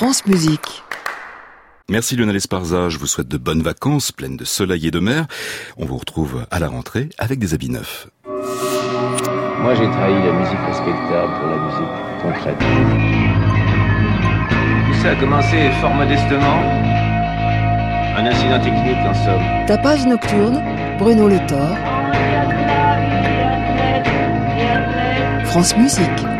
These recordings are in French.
France Musique. Merci Lionel Esparza, je vous souhaite de bonnes vacances, pleines de soleil et de mer. On vous retrouve à la rentrée avec des habits neufs. Moi j'ai trahi la musique respectable pour la musique concrète. Tout ça a commencé fort modestement. Un incident technique en somme. Tapage nocturne, Bruno Le Thor. France Musique.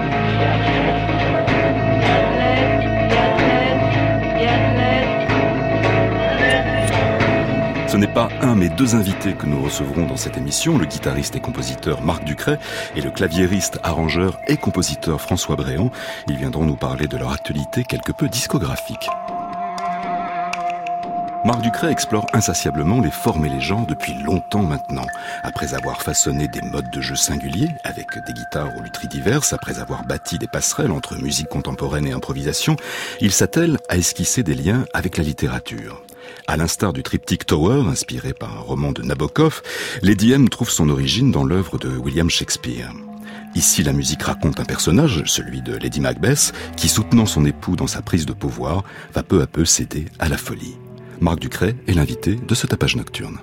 Ce n'est pas un mais deux invités que nous recevrons dans cette émission, le guitariste et compositeur Marc Ducret et le claviériste, arrangeur et compositeur François Bréant. Ils viendront nous parler de leur actualité quelque peu discographique. Marc Ducret explore insatiablement les formes et les genres depuis longtemps maintenant. Après avoir façonné des modes de jeu singuliers, avec des guitares aux lutheries diverses, après avoir bâti des passerelles entre musique contemporaine et improvisation, il s'attelle à esquisser des liens avec la littérature. À l'instar du triptyque Tower, inspiré par un roman de Nabokov, Lady M trouve son origine dans l'œuvre de William Shakespeare. Ici, la musique raconte un personnage, celui de Lady Macbeth, qui, soutenant son époux dans sa prise de pouvoir, va peu à peu céder à la folie. Marc Ducret est l'invité de ce tapage nocturne.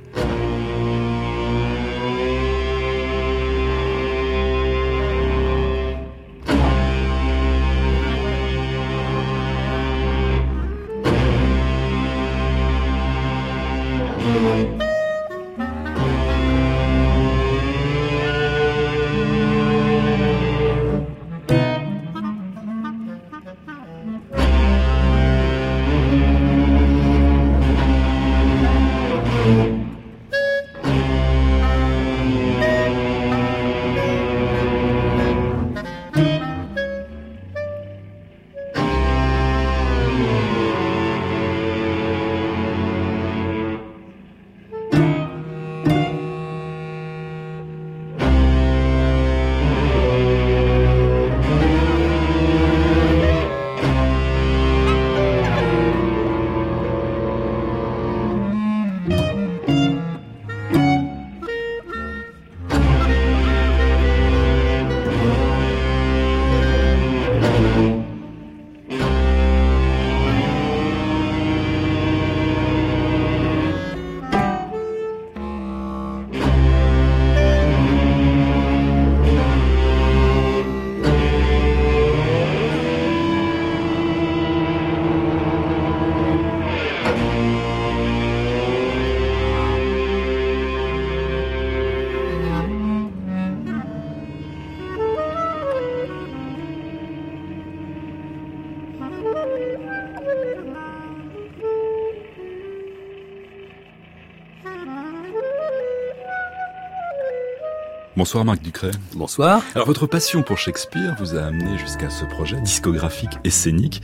Bonsoir Marc Ducret. Bonsoir. Alors votre passion pour Shakespeare vous a amené jusqu'à ce projet discographique et scénique,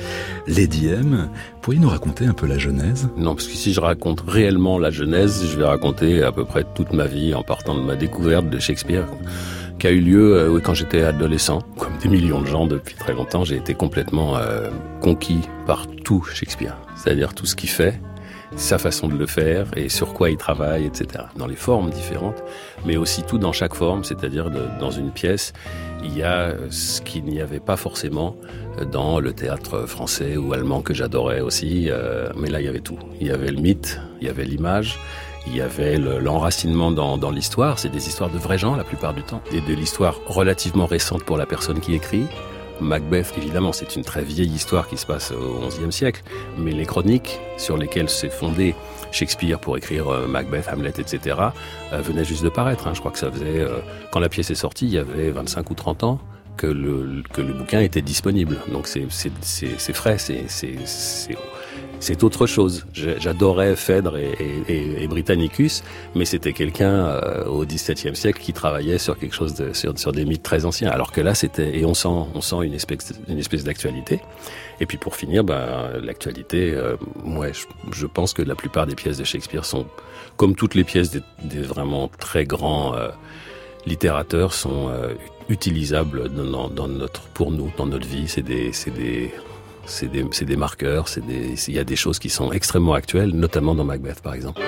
Lady M. Pourriez nous raconter un peu la genèse? Non, parce que si je raconte réellement la genèse, je vais raconter à peu près toute ma vie en partant de ma découverte de Shakespeare qui a eu lieu euh, quand j'étais adolescent. Comme des millions de gens depuis très longtemps, j'ai été complètement euh, conquis par tout Shakespeare. C'est-à-dire tout ce qu'il fait, sa façon de le faire et sur quoi il travaille, etc. Dans les formes différentes, mais aussi tout dans chaque forme, c'est-à-dire dans une pièce, il y a ce qu'il n'y avait pas forcément dans le théâtre français ou allemand que j'adorais aussi, euh, mais là il y avait tout. Il y avait le mythe, il y avait l'image, il y avait l'enracinement dans, dans l'histoire, c'est des histoires de vrais gens la plupart du temps, et de l'histoire relativement récente pour la personne qui écrit, Macbeth, évidemment, c'est une très vieille histoire qui se passe au XIe siècle, mais les chroniques sur lesquelles s'est fondé Shakespeare pour écrire euh, Macbeth, Hamlet, etc., euh, venaient juste de paraître. Hein. Je crois que ça faisait, euh, quand la pièce est sortie, il y avait 25 ou 30 ans que le, que le bouquin était disponible. Donc c'est frais, c'est c'est autre chose. J'adorais Phèdre et, Britannicus, mais c'était quelqu'un euh, au XVIIe siècle qui travaillait sur quelque chose de, sur, des mythes très anciens. Alors que là, c'était et on sent on sent une espèce d'actualité. Et puis pour finir, ben, l'actualité, euh, moi, je, pense que la plupart des pièces de Shakespeare sont comme toutes les pièces des, vraiment très grands euh, littérateurs sont utilisables dans, dans, notre pour nous dans notre vie. C'est des c'est des c'est des, marqueurs, il y a des choses qui sont extrêmement actuelles, notamment dans Macbeth par exemple.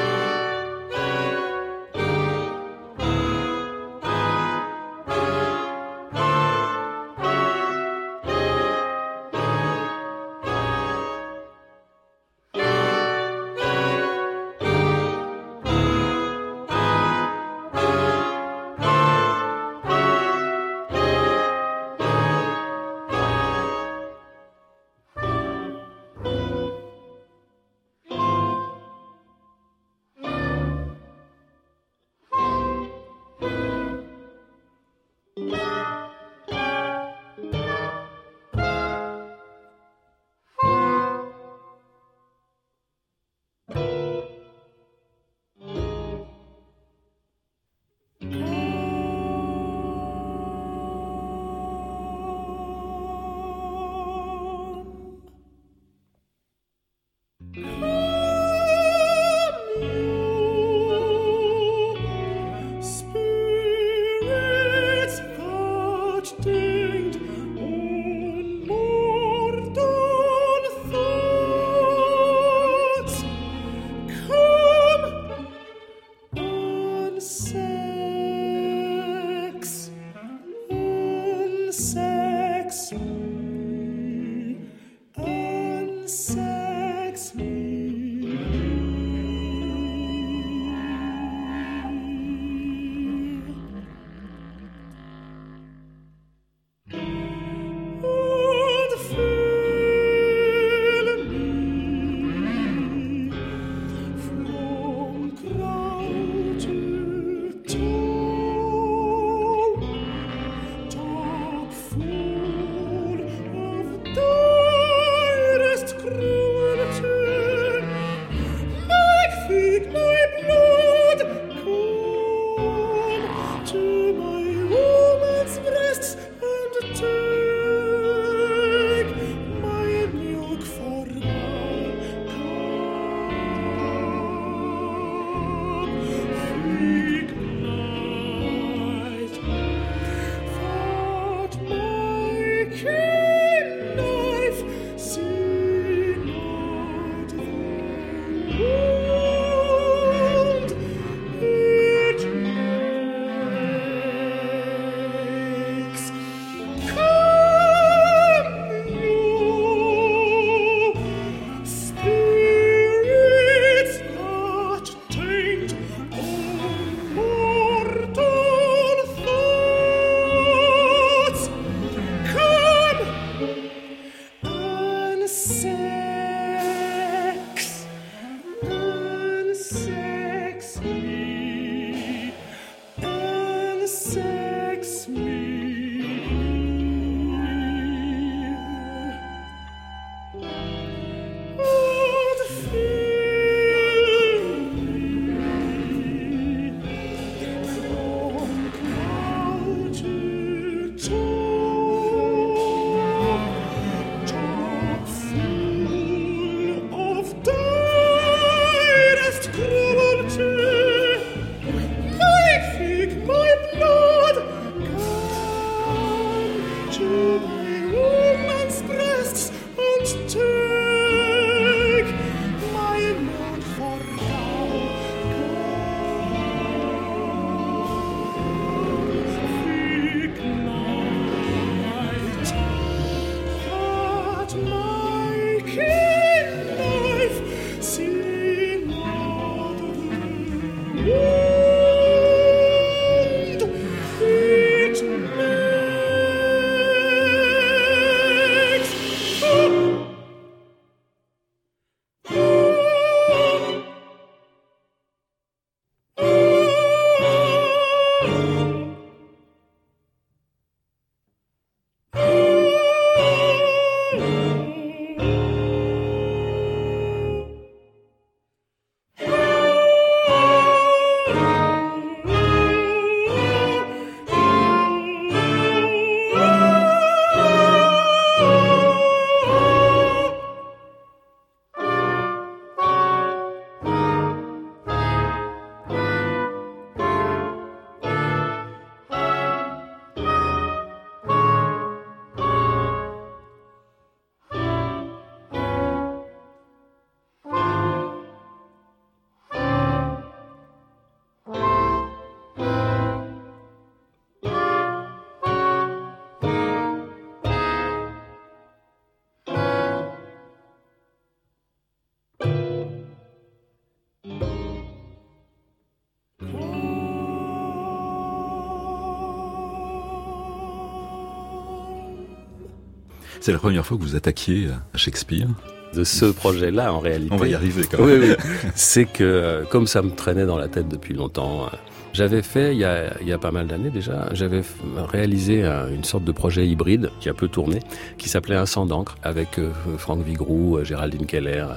C'est la première fois que vous attaquiez à Shakespeare de ce projet-là, en réalité. On va y arriver quand même. Oui, oui. C'est que, euh, comme ça me traînait dans la tête depuis longtemps, euh, j'avais fait, il y a, il y a pas mal d'années déjà, j'avais réalisé une sorte de projet hybride qui a peu tourné, qui s'appelait Un sang d'encre, avec euh, Franck Vigroux, Géraldine Keller,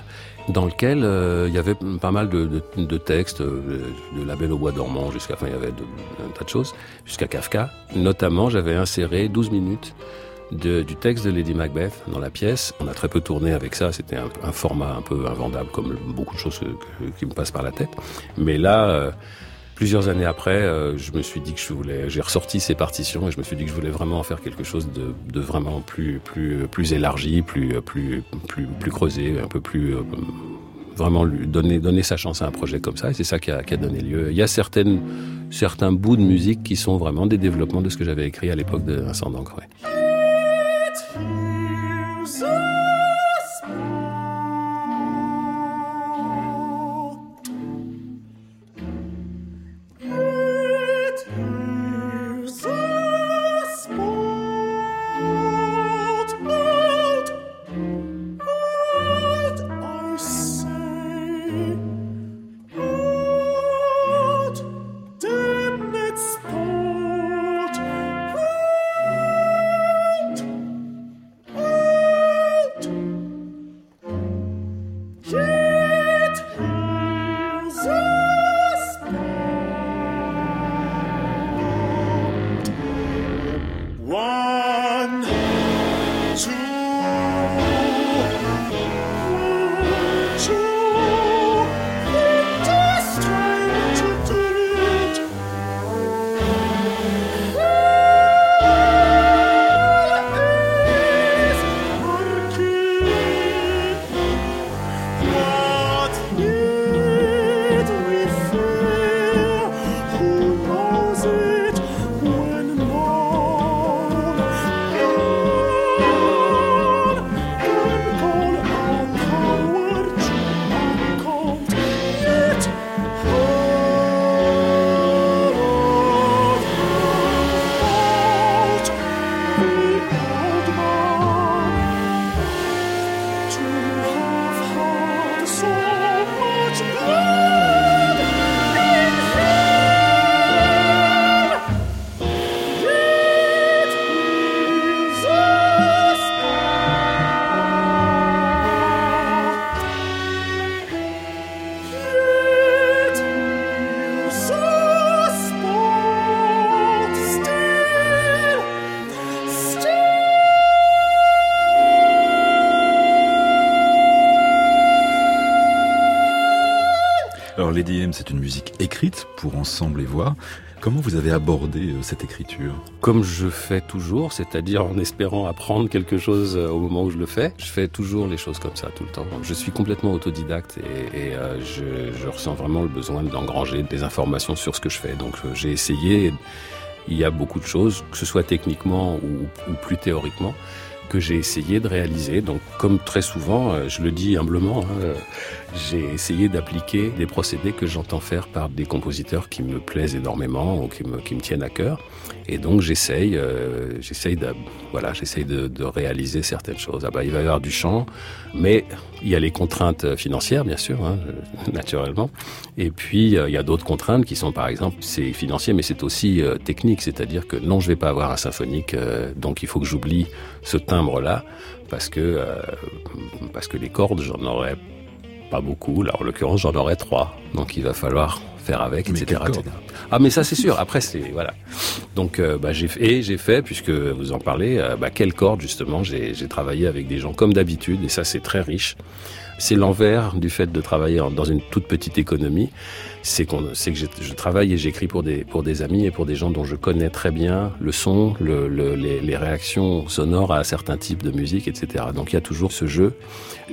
dans lequel il y avait pas mal de, de, de textes, de La Belle au Bois dormant jusqu'à, enfin, il y avait un tas de choses, jusqu'à Kafka. Notamment, j'avais inséré 12 minutes de, du texte de Lady Macbeth dans la pièce. On a très peu tourné avec ça, c'était un, un, format un peu invendable comme beaucoup de choses qui me passent par la tête. Mais là, euh, plusieurs années après, euh, je me suis dit que je voulais, j'ai ressorti ces partitions et je me suis dit que je voulais vraiment en faire quelque chose de, de vraiment plus, plus, plus élargi, plus, plus, plus, plus creusé, un peu plus euh, vraiment lui donner, donner sa chance à un projet comme ça. Et c'est ça qui a, qui a, donné lieu. Il y a certaines, certains bouts de musique qui sont vraiment des développements de ce que j'avais écrit à l'époque de Vincent d'encre. Alors Lady M, c'est une musique écrite pour ensemble et voix. Comment vous avez abordé euh, cette écriture? Comme je fais toujours, c'est-à-dire en espérant apprendre quelque chose euh, au moment où je le fais. Je fais toujours les choses comme ça tout le temps. Je suis complètement autodidacte et, euh, je, ressens vraiment le besoin d'engranger des informations sur ce que je fais. Donc j'ai essayé. Il y a beaucoup de choses, que ce soit techniquement ou plus théoriquement que j'ai essayé de réaliser. Donc, comme très souvent, euh, je le dis humblement, hein, euh, j'ai essayé d'appliquer des procédés que j'entends faire par des compositeurs qui me plaisent énormément ou qui me, qui me tiennent à cœur. Et donc, j'essaye, euh, j'essaye de, voilà, j'essaye de, réaliser certaines choses. Ah bah, il va y avoir du chant, mais il y a les contraintes financières, bien sûr, hein, naturellement. Et puis, il y a d'autres contraintes qui sont, par exemple, c'est financier, mais c'est aussi technique. C'est-à-dire que non, je vais pas avoir un symphonique, donc il faut que j'oublie ce timbre-là, parce que euh, parce que les cordes, j'en aurais pas beaucoup. Là, en l'occurrence, j'en aurais trois. Donc, il va falloir faire avec, etc., Ah, mais ça, c'est sûr. Après, c'est voilà. Donc, euh, bah, j'ai fait, j'ai fait, puisque vous en parlez, euh, bah, quelle corde justement J'ai travaillé avec des gens comme d'habitude, et ça, c'est très riche. C'est l'envers du fait de travailler dans une toute petite économie. C'est que je travaille et j'écris pour des pour des amis et pour des gens dont je connais très bien le son, le, les, les, réactions sonores à certains types de musique, etc. Donc il y a toujours ce jeu.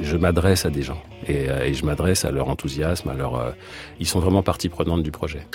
Je m'adresse à des gens et, euh, et je m'adresse à leur enthousiasme, à leur. Euh, ils sont vraiment partie prenante du projet.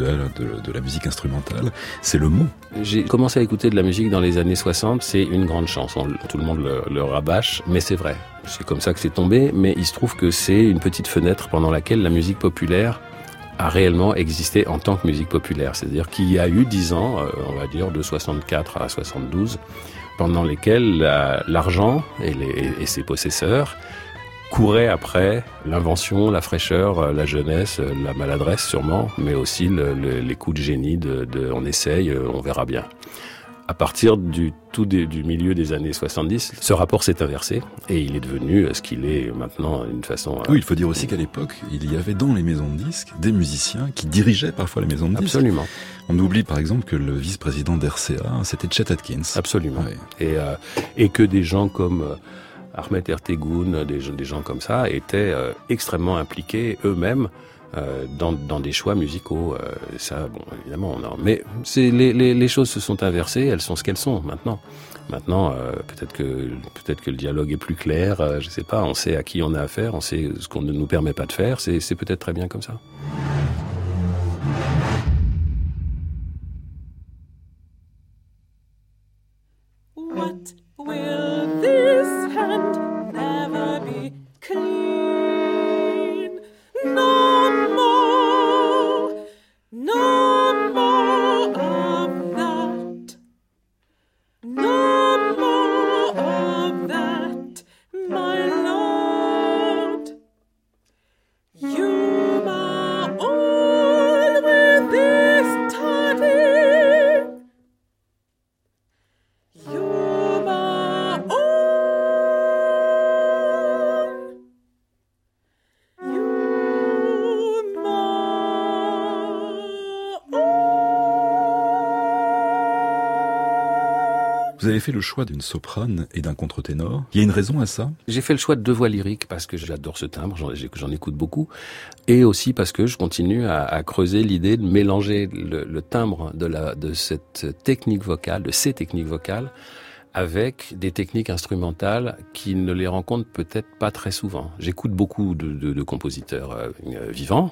De, la musique instrumentale, c'est le mot. J'ai commencé à écouter de la musique dans les années 60, c'est une grande chanson, tout le monde le, rabâche, mais c'est vrai. C'est comme ça que c'est tombé, mais il se trouve que c'est une petite fenêtre pendant laquelle la musique populaire a réellement existé en tant que musique populaire. C'est-à-dire qu'il y a eu dix ans, euh, on va dire de 64 à 72, pendant lesquels l'argent et, ses possesseurs couraient après l'invention, la fraîcheur, euh, la jeunesse, euh, la maladresse sûrement, mais aussi le, les coups de génie de, de on essaye, on verra bien à partir du tout du milieu des années 70, ce rapport s'est inversé et il est devenu ce qu'il est maintenant d'une façon. Oui, il faut dire aussi qu'à l'époque, il y avait dans les maisons de disques des musiciens qui dirigeaient parfois les maisons de disques. Absolument. On oublie par exemple que le vice-président d'RCA, c'était Chet Atkins. Absolument. Et, euh, et que des gens comme euh, Ahmed Ertegun, des, des gens comme ça, étaient euh, extrêmement impliqués eux-mêmes euh, dans, dans, des choix musicaux. Euh, ça, bon, évidemment, mais c'est les, les, les, choses se sont inversées, elles sont ce qu'elles sont maintenant. Maintenant, euh, peut-être que peut-être que le dialogue est plus clair. Euh, je sais pas. On sait à qui on a affaire, on sait ce qu'on ne nous permet pas de faire. C'est peut-être très bien comme ça. Avez fait le choix d'une soprane et d'un contre-ténor. Il y a une raison à ça? J'ai fait le choix de deux voix lyriques parce que j'adore ce timbre, j'en écoute beaucoup, et aussi parce que je continue à, creuser l'idée de mélanger le, timbre de cette technique vocale, de ces techniques vocales, avec des techniques instrumentales qui ne les rencontrent peut-être pas très souvent. J'écoute beaucoup de, compositeurs euh, vivants,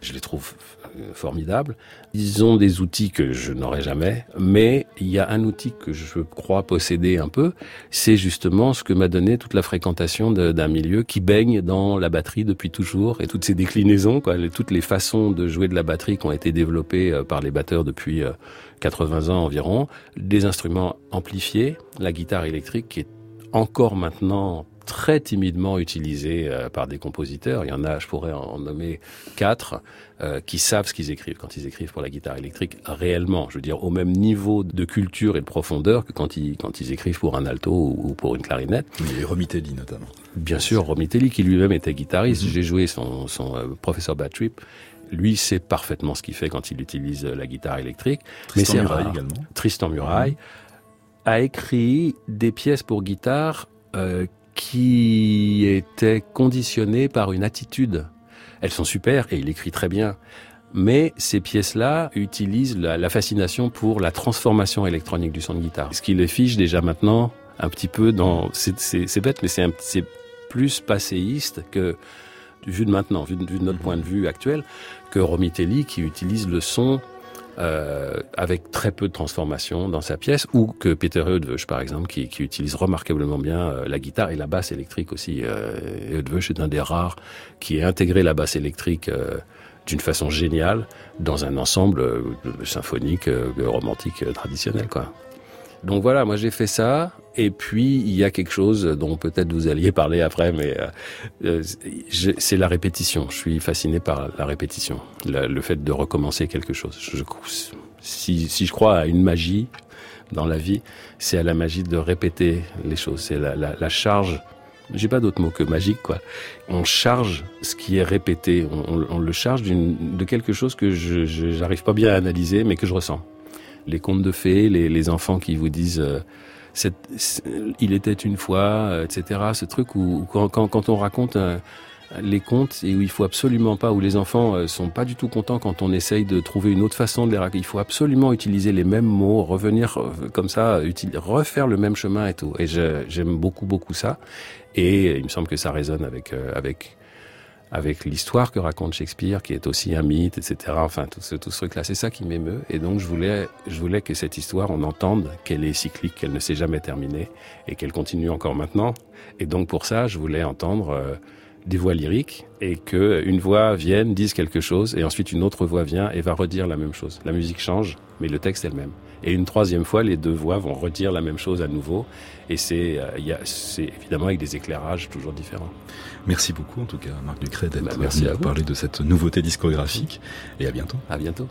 je les trouve euh, formidables. Ils ont des outils que je n'aurai jamais, mais il y a un outil que je crois posséder un peu, c'est justement ce que m'a donné toute la fréquentation d'un milieu qui baigne dans la batterie depuis toujours et toutes ces déclinaisons, quoi, toutes les façons de jouer de la batterie qui ont été développées euh, par les batteurs depuis 80 ans environ, des instruments amplifiés, la guitare électrique qui est encore maintenant très timidement utilisée euh, par des compositeurs. Il y en a, je pourrais en nommer quatre, euh, qui savent ce qu'ils écrivent quand ils écrivent pour la guitare électrique réellement. Je veux dire, au même niveau de culture et de profondeur que quand ils, quand ils écrivent pour un alto ou, pour une clarinette. Et Romitelli notamment. Bien sûr, Romitelli qui lui-même était guitariste. Mm-hmm. J'ai joué son, son euh, professeur Batrip lui sait parfaitement ce qu'il fait quand il utilise la guitare électrique. Tristan mais Muraille également. Tristan Muraille a écrit des pièces pour guitare euh, qui étaient conditionnées par une attitude. Elles sont super et il écrit très bien. Mais ces pièces-là utilisent la, la, fascination pour la transformation électronique du son de guitare. Ce qui les fiche déjà maintenant un petit peu dans... C'est bête, mais c'est plus passéiste que vu de maintenant, vu de, vu de notre point de vue actuel, que Romitelli qui utilise le son euh, avec très peu de transformation dans sa pièce, ou que Peter Eötvös, par exemple, qui, qui, utilise remarquablement bien euh, la guitare et la basse électrique aussi. Euh, est un des rares qui a intégré la basse électrique euh, d'une façon géniale dans un ensemble euh, symphonique, romantique traditionnel, quoi. Donc voilà, moi j'ai fait ça. Et puis il y a quelque chose dont peut-être vous alliez parler après, mais euh, euh c'est la répétition. Je suis fasciné par la répétition, le, fait de recommencer quelque chose. Je, si, si je crois à une magie dans la vie, c'est à la magie de répéter les choses. C'est la, la, la charge j'ai pas d'autre mot que magique, quoi. On charge ce qui est répété, on le charge de quelque chose que je n'arrive pas bien à analyser, mais que je ressens les contes de fées, les, les enfants qui vous disent euh, il était une fois, euh, etc. Ce truc où, quand, quand, quand, on raconte euh, les contes et où il faut absolument pas, où les enfants sont pas du tout contents quand on essaye de trouver une autre façon de les raconter. Il faut absolument utiliser les mêmes mots, revenir comme ça, refaire le même chemin et tout. Et j'aime beaucoup beaucoup ça. Et il me semble que ça résonne avec avec avec l'histoire que raconte Shakespeare, qui est aussi un mythe, etc. Enfin, tout ce, truc-là, c'est ça qui m'émeut. Et donc, je voulais, je voulais que cette histoire, on entende qu'elle est cyclique, qu'elle ne s'est jamais terminée et qu'elle continue encore maintenant. Et donc, pour ça, je voulais entendre euh, des voix lyriques et que une voix vienne, dise quelque chose et ensuite une autre voix vient et va redire la même chose. La musique change, mais le texte est le même. Et une troisième fois, les deux voix vont redire la même chose à nouveau. Et c'est, euh, c'est évidemment avec des éclairages toujours différents. Merci beaucoup, en tout cas, Marc Ducret, d'être bah, venu à parler de cette nouveauté discographique. Et à bientôt. À bientôt.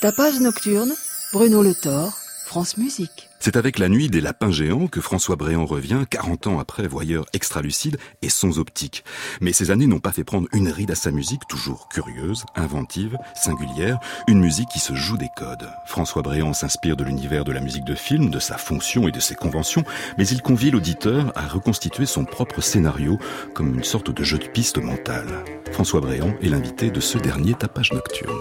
Tapage nocturne, Bruno Le Thor, France Musique. C'est avec La Nuit des Lapins Géants que François Bréant revient, 40 ans après Voyeur extra-lucide et Sons optiques. Mais ces années n'ont pas fait prendre une ride à sa musique, toujours curieuse, inventive, singulière, une musique qui se joue des codes. François Bréant s'inspire de l'univers de la musique de film, de sa fonction et de ses conventions, mais il convie l'auditeur à reconstituer son propre scénario comme une sorte de jeu de piste mentale. François Bréant est l'invité de ce dernier tapage nocturne.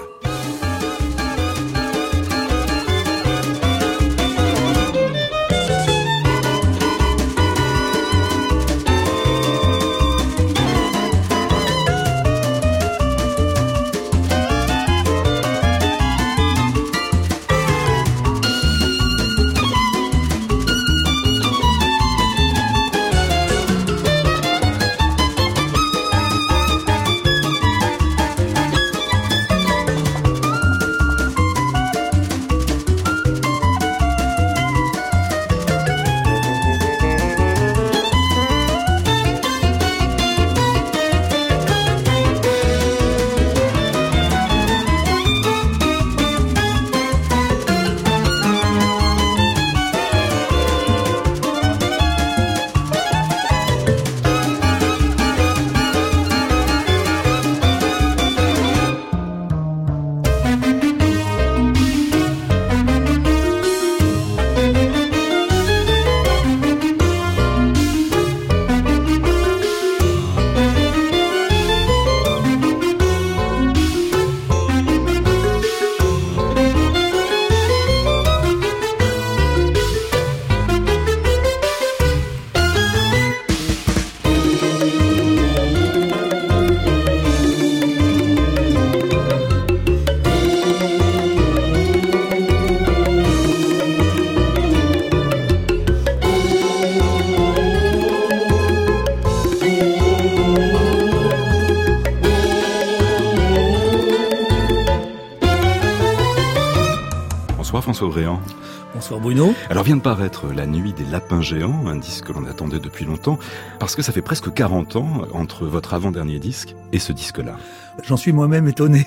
Bonsoir Bruno. Alors vient de paraître La Nuit des Lapins Géants, un disque que l'on attendait depuis longtemps, parce que ça fait presque 40 ans entre votre avant-dernier disque et ce disque-là. J'en suis moi-même étonné.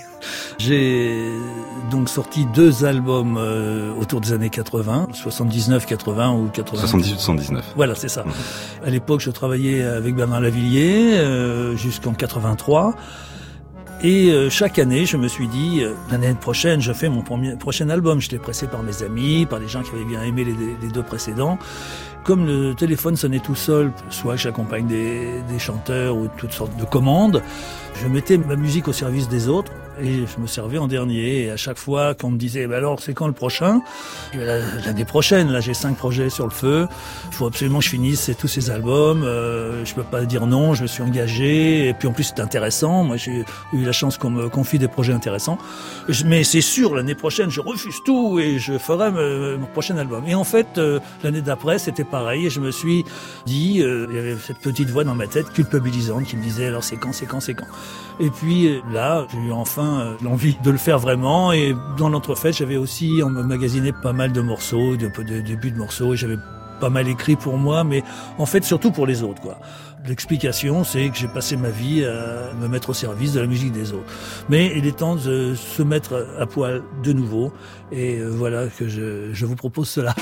J'ai donc sorti deux albums euh, autour des années 80, 79, 80 ou 80. 78, 79. Voilà, c'est ça. Mhm. À l'époque, je travaillais avec Bernard Lavillier euh, jusqu'en 83. Et euh, chaque année, je me suis dit, euh, l'année prochaine, je fais mon prochain album. Je l'ai pressé par mes amis, par des gens qui avaient bien aimé les, les deux précédents. Comme le téléphone sonnait tout seul, soit j'accompagne des, des chanteurs ou toutes sortes de commandes, je mettais ma musique au service des autres et je me servais en dernier. Et à chaque fois qu'on me disait, bah alors c'est quand le prochain? L'année prochaine, là j'ai cinq projets sur le feu. Il faut absolument que je finisse tous ces albums. Euh, je peux pas dire non, je me suis engagé. Et puis en plus c'est intéressant. Moi j'ai eu la chance qu'on me confie des projets intéressants. Mais c'est sûr, l'année prochaine je refuse tout et je ferai mon prochain album. Et en fait, euh, l'année d'après c'était pareil. Et je me suis dit, euh, il y avait cette petite voix dans ma tête culpabilisante qui me disait alors c'est quand, c'est quand, c'est quand? Et puis là, j'ai eu enfin euh, l'envie de le faire vraiment. Et dans l'entrefaite, j'avais aussi emmagasiné pas mal de morceaux, de, de débuts de morceaux. J'avais pas mal écrit pour moi, mais en fait surtout pour les autres. quoi. L'explication, c'est que j'ai passé ma vie à me mettre au service de la musique des autres. Mais il est temps de se mettre à poil de nouveau. Et euh, voilà que je, je vous propose cela.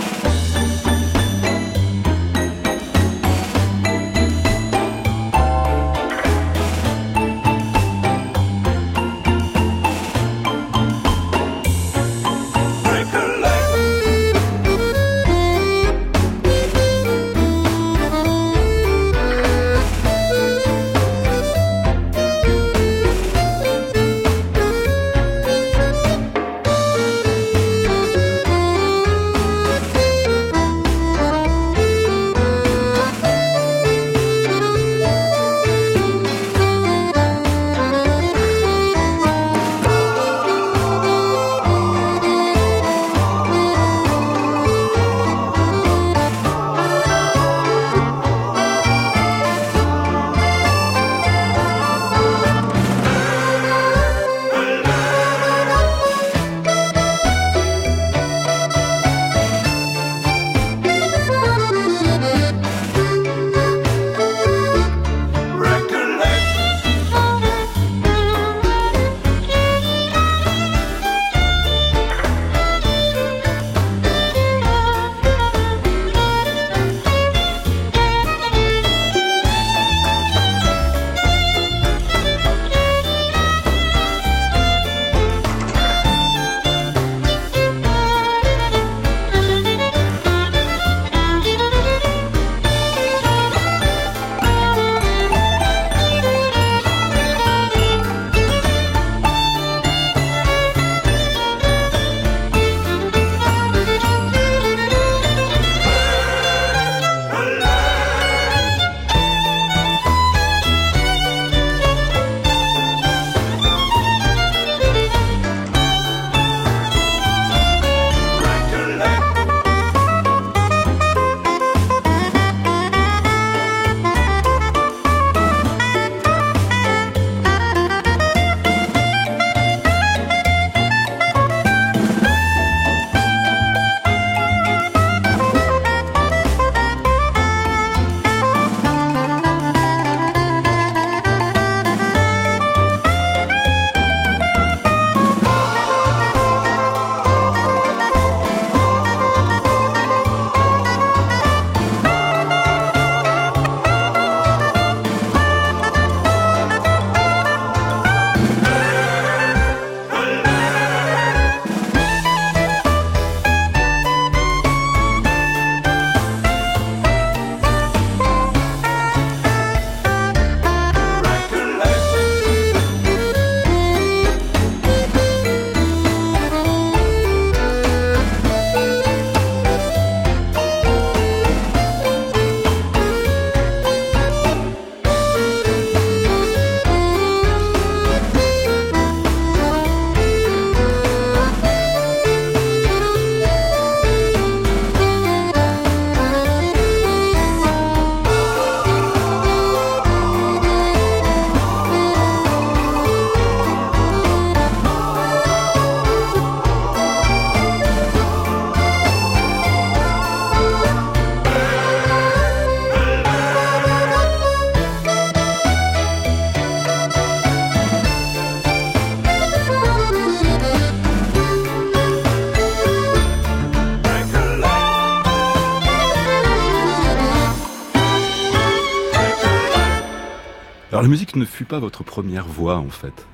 Alors la musique ne fut pas votre première voie en fait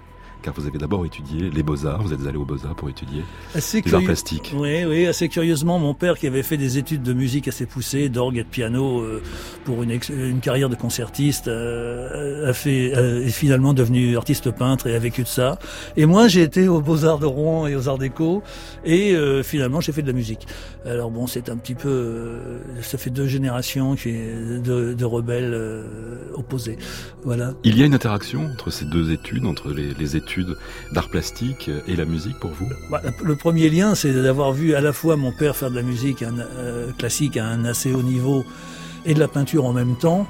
car vous avez d'abord étudié les beaux-arts, vous êtes allé aux beaux-arts pour étudier assez les arts plastiques. Oui, oui, assez curieusement, mon père qui avait fait des études de musique assez poussées, d'orgue et de piano euh, pour une, une, carrière de concertiste, euh, a fait, est finalement devenu artiste peintre et a vécu de ça. Et moi, j'ai été aux beaux-arts de Rouen et aux arts déco et euh, finalement, j'ai fait de la musique. Alors bon, c'est un petit peu, ça fait deux générations de rebelles opposés. Voilà. Il y a une interaction entre ces deux études, entre les, les études d'art plastique et la musique pour vous bah, Le premier lien, c'est d'avoir vu à la fois mon père faire de la musique euh, classique à un assez haut niveau et de la peinture en même temps.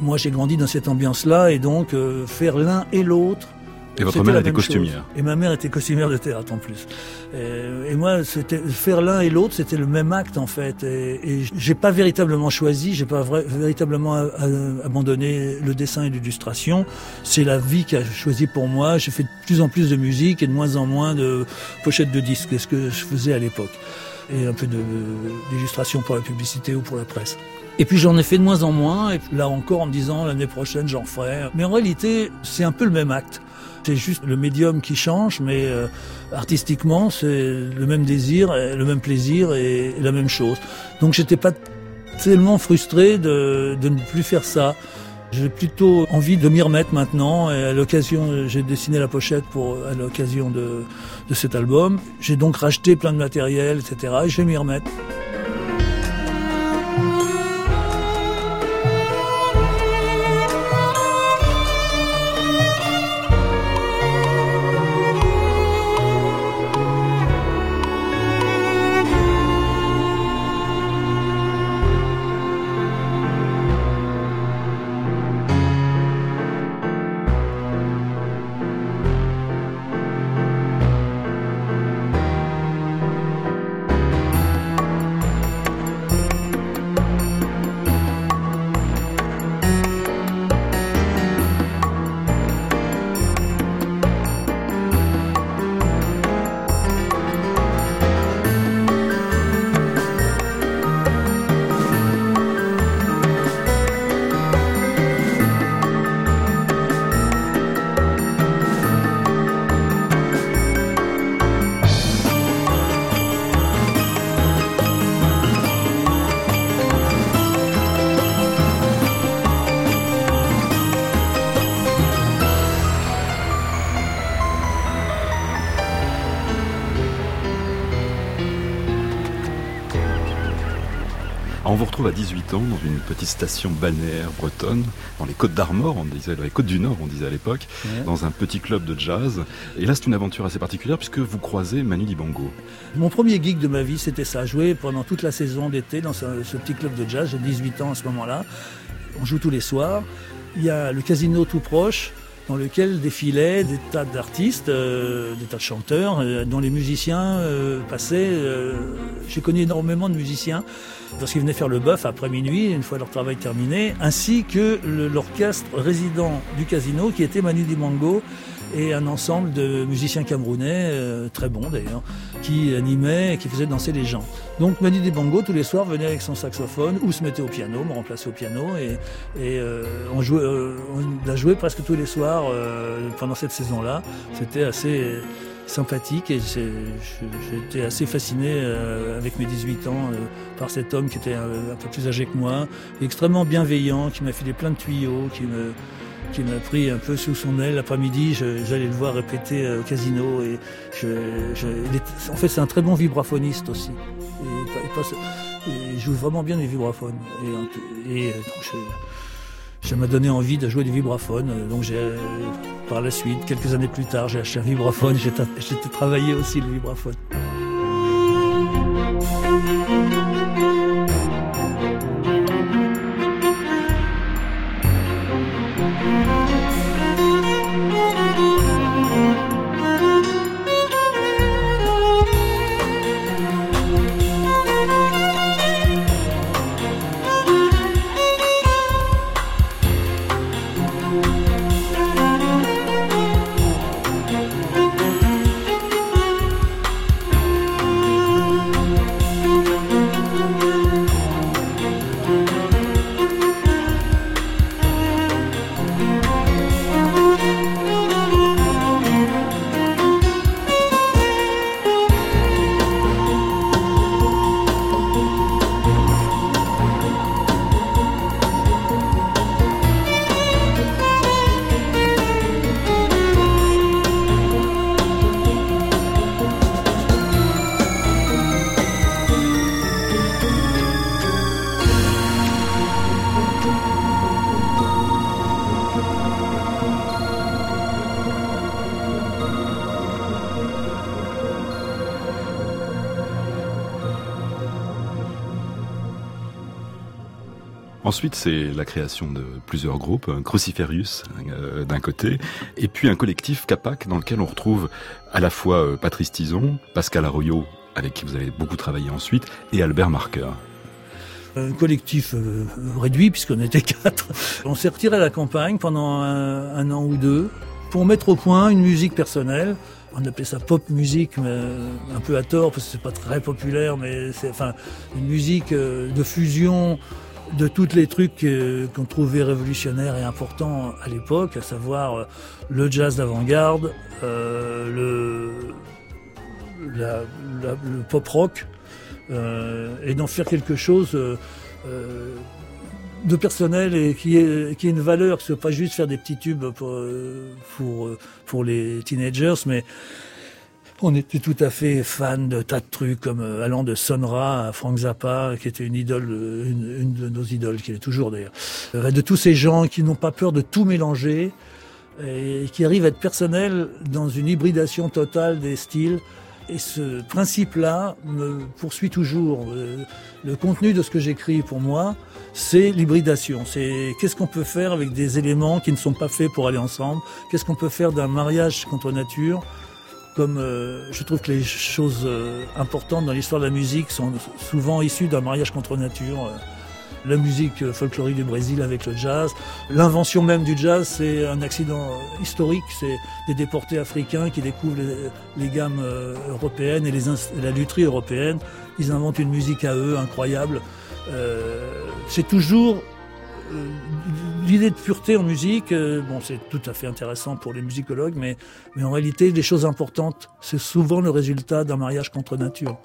Moi, j'ai grandi dans cette ambiance-là et donc euh, faire l'un et l'autre et votre mère était costumière. Et ma mère était costumière de théâtre en plus. Et, et moi, c'était faire l'un et l'autre, c'était le même acte en fait. Et, et j'ai pas véritablement choisi, j'ai pas véritablement abandonné le dessin et l'illustration. C'est la vie qui a choisi pour moi. J'ai fait de plus en plus de musique et de moins en moins de pochettes de disques, ce que je faisais à l'époque. Et un peu d'illustration pour la publicité ou pour la presse. Et puis j'en ai fait de moins en moins, et là encore en me disant l'année prochaine j'en ferai. Mais en réalité, c'est un peu le même acte. C'est juste le médium qui change, mais euh, artistiquement, c'est le même désir, le même plaisir et, la même chose. Donc j'étais pas tellement frustré de, de, ne plus faire ça. J'ai plutôt envie de m'y remettre maintenant. Et à l'occasion, j'ai dessiné la pochette pour à l'occasion de, de cet album. J'ai donc racheté plein de matériel, etc. Et je vais m'y remettre. À 18 ans dans une petite station balnéaire bretonne, dans les Côtes d'Armor, on disait, dans les Côtes du Nord, on disait à l'époque, dans un petit club de jazz. Et là, c'est une aventure assez particulière puisque vous croisez Manu Dibango. Mon premier gig de ma vie, c'était ça, jouer pendant toute la saison d'été dans ce, petit club de jazz. J'ai 18 ans à ce moment-là. On joue tous les soirs. Il y a le casino tout proche dans lequel défilaient des tas d'artistes, euh, des tas de chanteurs, euh, dont les musiciens euh, passaient. J'ai connu énormément de musiciens. Parce qu'ils venaient faire le bœuf après minuit, une fois leur travail terminé, ainsi que l'orchestre résident du casino qui était Manu Dimango et un ensemble de musiciens camerounais, euh, très bons d'ailleurs, qui animaient et qui faisaient danser les gens. Donc Manu Dibango, tous les soirs, venait avec son saxophone ou se mettait au piano, me remplaçait au piano, et, et euh, on, jouait, euh, on a joué presque tous les soirs pendant cette saison-là. C'était assez sympathique et j'étais assez fasciné euh, avec mes 18 ans euh, par cet homme qui était un, peu plus âgé que moi, extrêmement bienveillant, qui m'a filé plein de tuyaux, qui me qui m'a pris un peu sous son aile l'après-midi. J'allais le voir répéter euh, au casino et je, en fait c'est un très bon vibraphoniste aussi. Il joue vraiment bien les vibraphones. Et, et donc ça m'a donné envie de jouer du vibraphone. Donc j'ai, par la suite, quelques années plus tard, j'ai acheté un vibraphone. J'ai travaillé aussi le vibraphone. Ensuite, c'est la création de plusieurs groupes, Cruciferius euh, d'un côté, et puis un collectif Capac dans lequel on retrouve à la fois euh, Patrice Tison, Pascal Arroyo, avec qui vous avez beaucoup travaillé ensuite, et Albert Marker. Un collectif euh, réduit puisqu'on était quatre. On s'est retiré à la campagne pendant un, an ou deux pour mettre au point une musique personnelle on appelait ça pop musique, un peu à tort parce que c'est pas très populaire, mais c'est enfin une musique de fusion de tous les trucs euh, qu'on trouvait révolutionnaires et importants à l'époque, à savoir euh, le jazz d'avant-garde, euh, le, pop rock, et d'en faire quelque chose de personnel et qui ait, qui une valeur, que ce soit pas juste faire des petits tubes pour, pour, pour les teenagers, mais on était tout à fait fan de tas de trucs comme euh, allant de Sonra à Frank Zappa, qui était une idole, euh, une, de nos idoles, qui est toujours d'ailleurs. Euh, de tous ces gens qui n'ont pas peur de tout mélanger et qui arrivent à être personnels dans une hybridation totale des styles. Et ce principe-là me poursuit toujours. Le contenu de ce que j'écris pour moi, c'est l'hybridation. C'est qu'est-ce qu'on peut faire avec des éléments qui ne sont pas faits pour aller ensemble? Qu'est-ce qu'on peut faire d'un mariage contre nature? Comme euh, je trouve que les choses euh, importantes dans l'histoire de la musique sont souvent issues d'un mariage contre nature. Euh, la musique folklorique du Brésil avec le jazz. L'invention même du jazz, c'est un accident historique. C'est des déportés africains qui découvrent les, gammes européennes et, les, la lutherie européenne. Ils inventent une musique à eux incroyable. c'est toujours l'idée de pureté en musique, euh, bon, c'est tout à fait intéressant pour les musicologues, mais, mais en réalité, les choses importantes, c'est souvent le résultat d'un mariage contre nature.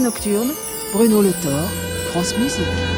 Nocturne, Bruno Le Thor, France Musique.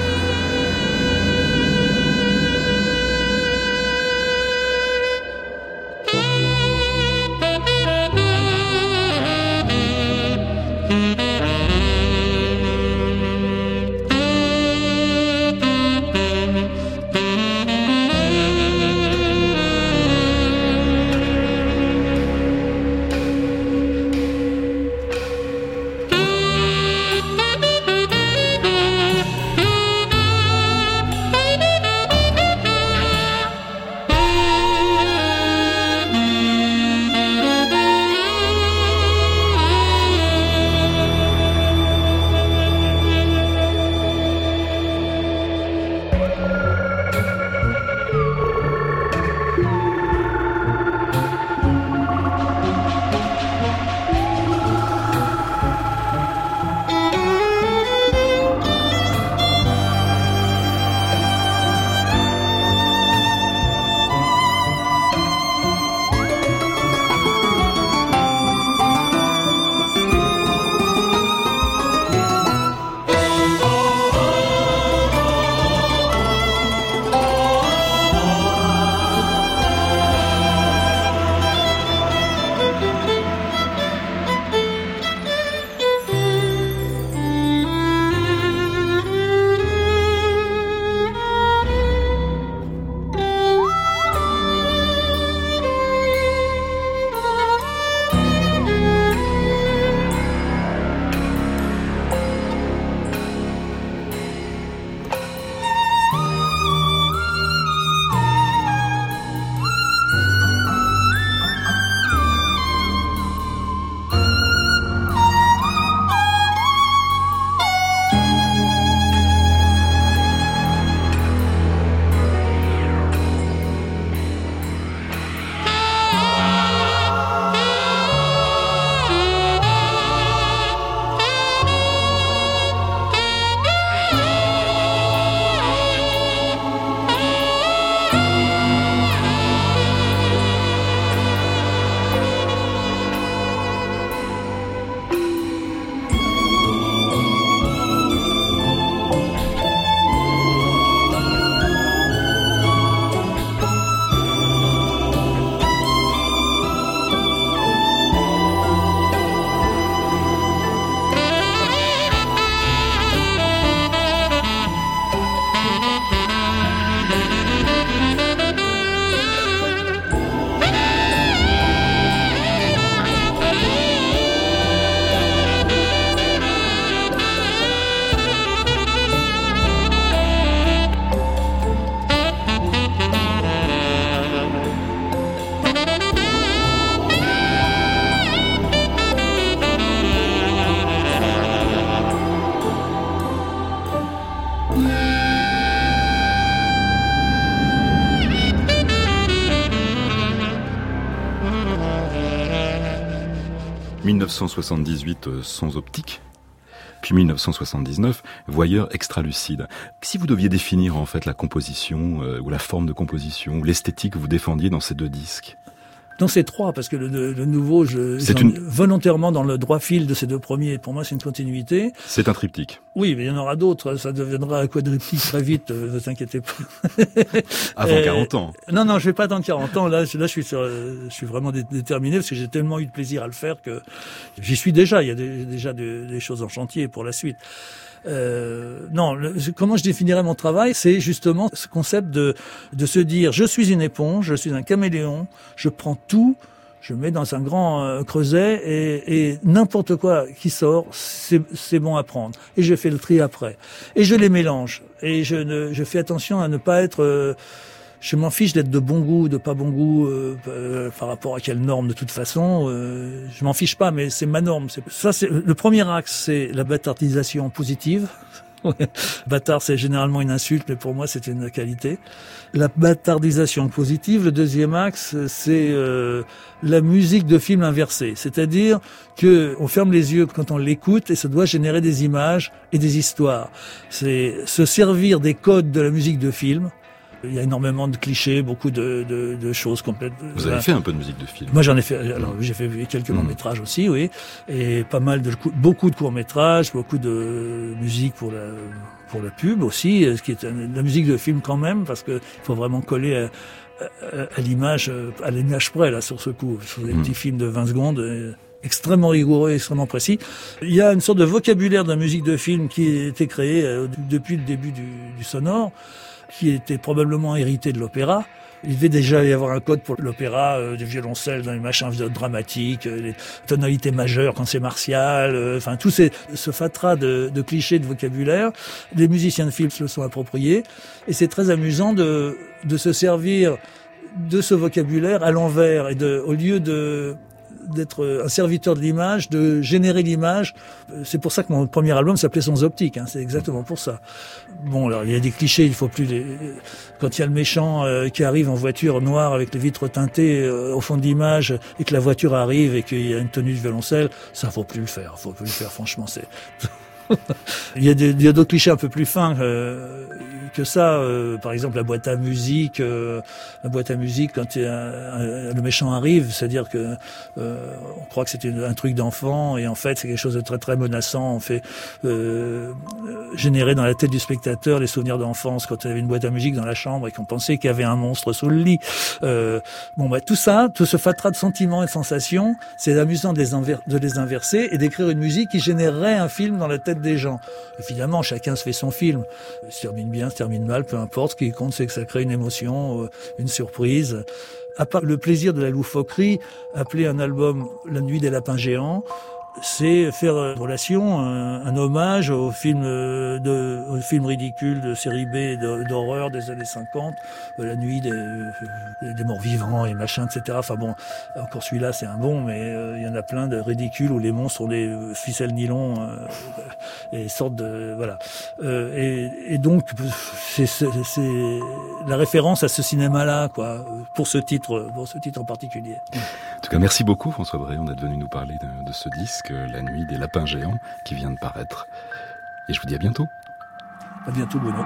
1978 euh, sans optique, puis 1979, voyeur extra-lucide. Si vous deviez définir en fait la composition euh, ou la forme de composition ou l'esthétique que vous défendiez dans ces deux disques, dans ces trois, parce que le, le nouveau, je une- volontairement dans le droit fil de ces deux premiers. Pour moi, c'est une continuité. c'est un triptyque. Oui, mais il y en aura d'autres. Ça deviendra un quadriptyque très vite. euh, Ne t'inquiétez pas. Avant Euh, 40 ans. Non, non, je vais pas attendre 40 ans. Là, je- là, je suis sur, euh, je suis vraiment dé- déterminé parce que j'ai tellement eu de plaisir à le faire que j'y suis déjà. Il y a des- déjà de- des choses en chantier pour la suite. Euh, non, comment je définirais mon travail, c'est justement ce concept de de se dire je suis une éponge, je suis un caméléon, je prends tout, je mets dans un grand euh, creuset et, et n'importe quoi qui sort, c'est c'est bon à prendre. Et je fais le tri après. Et je les mélange. Et je, ne, je fais attention à ne pas être... euh, je m'en fiche d'être de bon goût, de pas bon goût euh, euh, par rapport à quelle norme de toute façon. euh, je m'en fiche pas, mais c'est ma norme. Ça, c'est le premier axe, c'est la bâtardisation positive. Bâtard, c'est généralement une insulte, mais pour moi, c'est une qualité. La bâtardisation positive. Le deuxième axe, c'est euh, la musique de film inversée, c'est-à-dire que on ferme les yeux quand on l'écoute et ça doit générer des images et des histoires. C'est se servir des codes de la musique de film. Il y a énormément de clichés, beaucoup de, de, de choses complètes. Vous avez fait un peu de musique de film. Moi, j'en ai fait. Alors, j'ai fait quelques longs métrages aussi, oui, et pas mal de cou- beaucoup de courts métrages, beaucoup de musique pour la pour la pub aussi, euh, ce qui est de la musique de film quand même, parce que faut vraiment coller à, à- à l'image, euh, à l'image près là sur ce coup, sur des Mhm. petits films de 20 secondes. euh, extrêmement rigoureux, extrêmement précis. Il y a une sorte de vocabulaire de la musique de film qui a été créé euh, depuis le début du, du sonore, qui était probablement hérité de l'opéra. Il devait déjà y avoir un code pour l'opéra, euh, des violoncelles dans les machins dramatiques, euh, les tonalités majeures quand c'est martial, euh, enfin tout ces, ce fatras de, de clichés de vocabulaire. Les musiciens de film se le sont appropriés et c'est très amusant de, de se servir de ce vocabulaire à l'envers et de, au lieu de d'être un serviteur de l'image, de générer l'image. Euh, C'est pour ça que mon premier album s'appelait Sons Optiques. Hein, c'est exactement pour ça. Bon, alors il y a des clichés, il faut plus les. Quand il y a le méchant euh, qui arrive en voiture noire avec les vitres teintées euh, au fond de l'image et que la voiture arrive et qu'il y a une tenue de violoncelle, ça faut plus le faire. Faut plus le faire. Franchement, c'est. il y a des- il y a d'autres clichés un peu plus fins euh, que ça. euh, par exemple, la boîte à musique. euh, la boîte à musique, quand un- un- le méchant arrive, c'est-à-dire que euh, on croit que c'était un truc d'enfant et en fait c'est quelque chose de très très menaçant. On fait euh, euh, générer dans la tête du spectateur les souvenirs d'enfance quand il y avait une boîte à musique dans la chambre et qu'on pensait qu'il y avait un monstre sous le lit. Euh, bon, bah tout ça, tout ce fatras de sentiments et de sensations, c'est amusant de les, inverser et d'écrire une musique qui générerait un film dans la tête des gens. Évidemment, chacun se fait son film. Il se bien, termine mal, peu importe. Ce qui compte, c'est que ça crée une émotion, euh, une surprise. À part le plaisir de la loufoquerie, appeler un album La nuit des lapins géants, c'est faire euh, une relation, un, hommage au film, euh, de, au film ridicule de série B d'horreur des années 50, euh, La nuit des, euh, des morts vivants et machin, etc. Enfin bon, encore celui-là c'est un bon, mais euh, il y en a plein de ridicules où les monstres ont des euh, ficelles nylon euh, et sortent de voilà. Euh, et, et donc c'est la référence à ce cinéma-là, quoi, pour ce titre, pour ce titre en particulier. En tout cas, merci beaucoup François Bréon d'être venu nous parler de ce disque, La nuit des lapins géants, qui vient de paraître. Et je vous dis à bientôt. À bientôt, Bruno.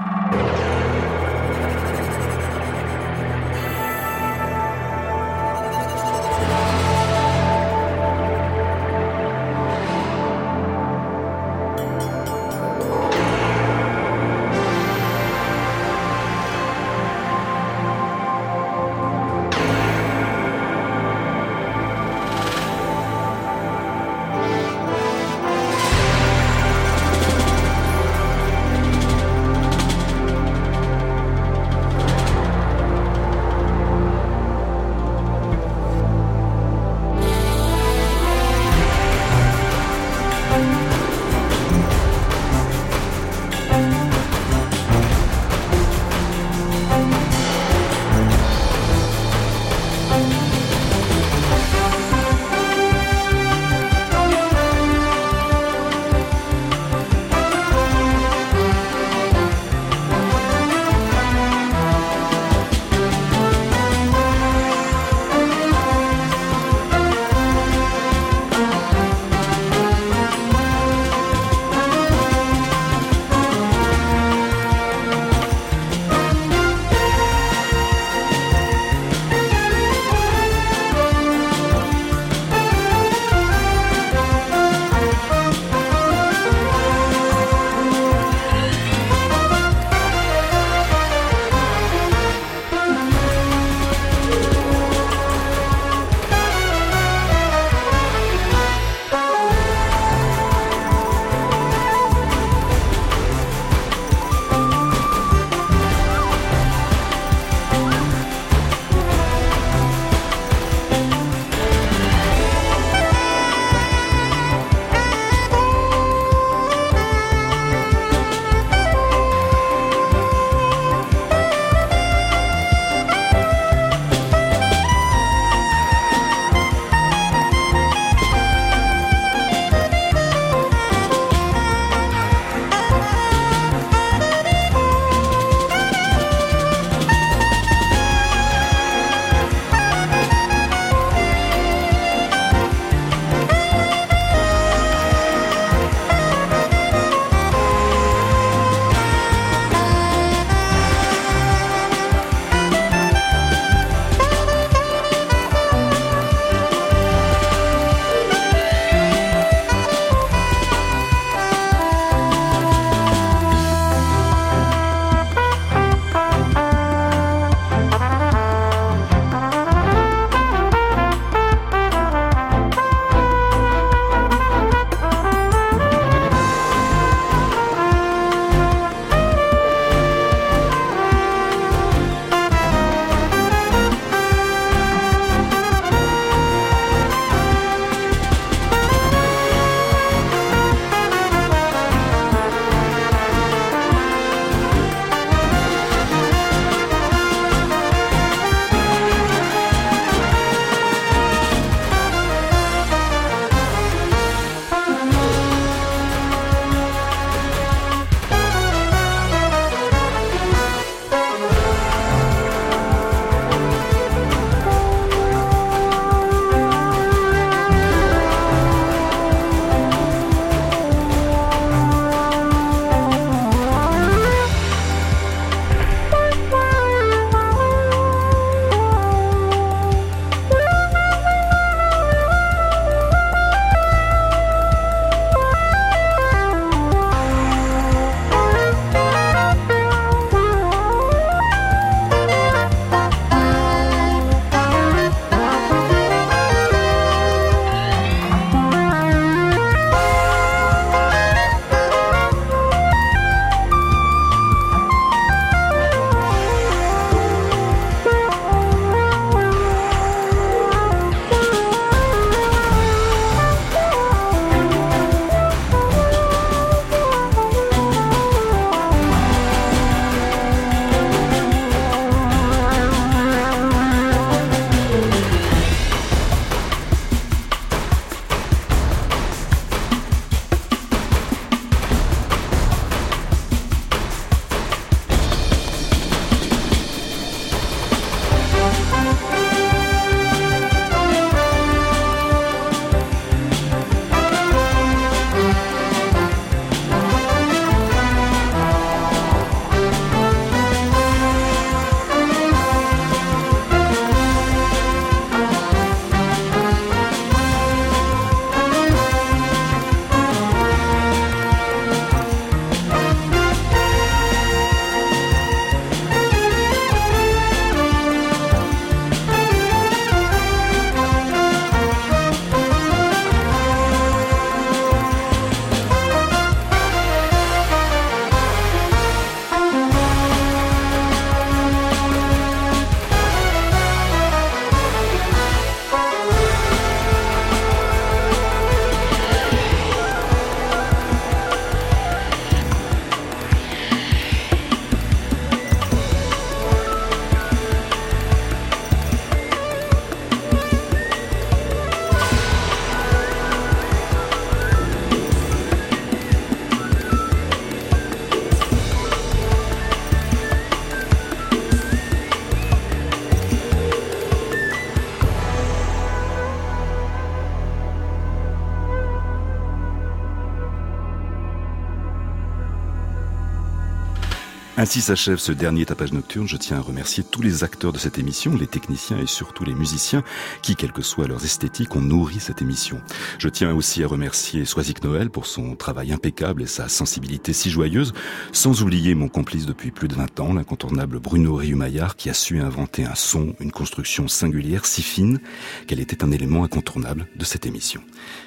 Ainsi s'achève ce dernier tapage nocturne. Je tiens à remercier tous les acteurs de cette émission, les techniciens et surtout les musiciens qui, quelle que soit leurs esthétiques, ont nourri cette émission. Je tiens aussi à remercier Soisic Noël pour son travail impeccable et sa sensibilité si joyeuse, sans oublier mon complice depuis plus de 20 ans, l'incontournable Bruno Riumaillard, qui a su inventer un son, une construction singulière si fine qu'elle était un élément incontournable de cette émission.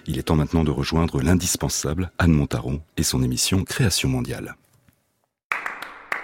Il est temps maintenant de rejoindre l'indispensable Anne Montaron et son émission Création mondiale